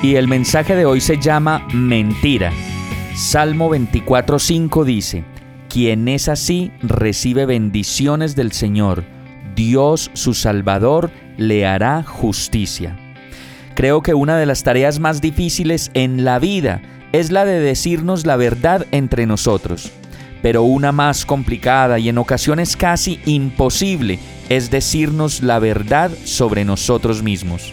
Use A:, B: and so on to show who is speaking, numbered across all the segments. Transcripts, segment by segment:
A: Y el mensaje de hoy se llama Mentira. Salmo 24:5 dice, Quien es así recibe bendiciones del Señor Dios su Salvador le hará justicia. Creo que una de las tareas más difíciles en la vida es la de decirnos la verdad entre nosotros, pero una más complicada y en ocasiones casi imposible es decirnos la verdad sobre nosotros mismos.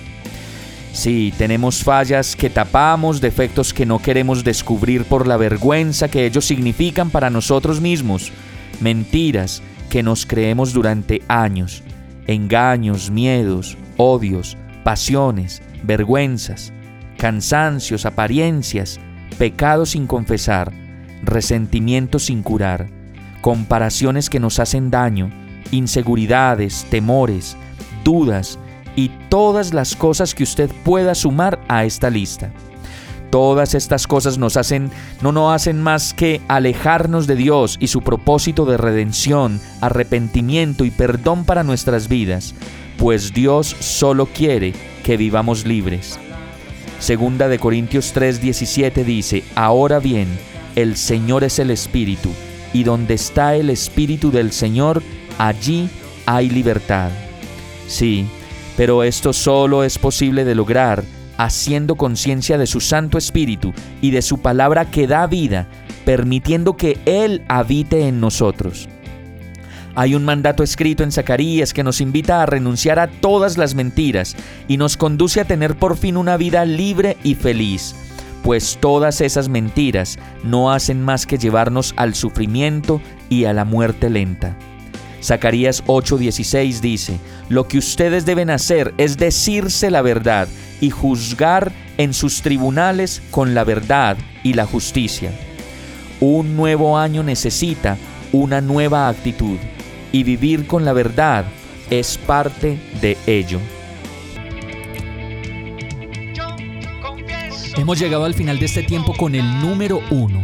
A: Sí, tenemos fallas que tapamos, defectos que no queremos descubrir por la vergüenza que ellos significan para nosotros mismos, mentiras que nos creemos durante años, engaños, miedos, odios, pasiones, vergüenzas, cansancios, apariencias, pecados sin confesar, resentimientos sin curar, comparaciones que nos hacen daño, inseguridades, temores, dudas y todas las cosas que usted pueda sumar a esta lista. Todas estas cosas nos hacen, no nos hacen más que alejarnos de Dios y su propósito de redención, arrepentimiento y perdón para nuestras vidas, pues Dios solo quiere que vivamos libres. Segunda de Corintios 3:17 dice, Ahora bien, el Señor es el Espíritu, y donde está el Espíritu del Señor, allí hay libertad. Sí, pero esto solo es posible de lograr haciendo conciencia de su Santo Espíritu y de su palabra que da vida, permitiendo que Él habite en nosotros. Hay un mandato escrito en Zacarías que nos invita a renunciar a todas las mentiras y nos conduce a tener por fin una vida libre y feliz, pues todas esas mentiras no hacen más que llevarnos al sufrimiento y a la muerte lenta. Zacarías 8:16 dice, Lo que ustedes deben hacer es decirse la verdad y juzgar en sus tribunales con la verdad y la justicia. Un nuevo año necesita una nueva actitud y vivir con la verdad es parte de ello.
B: Hemos llegado al final de este tiempo con el número uno.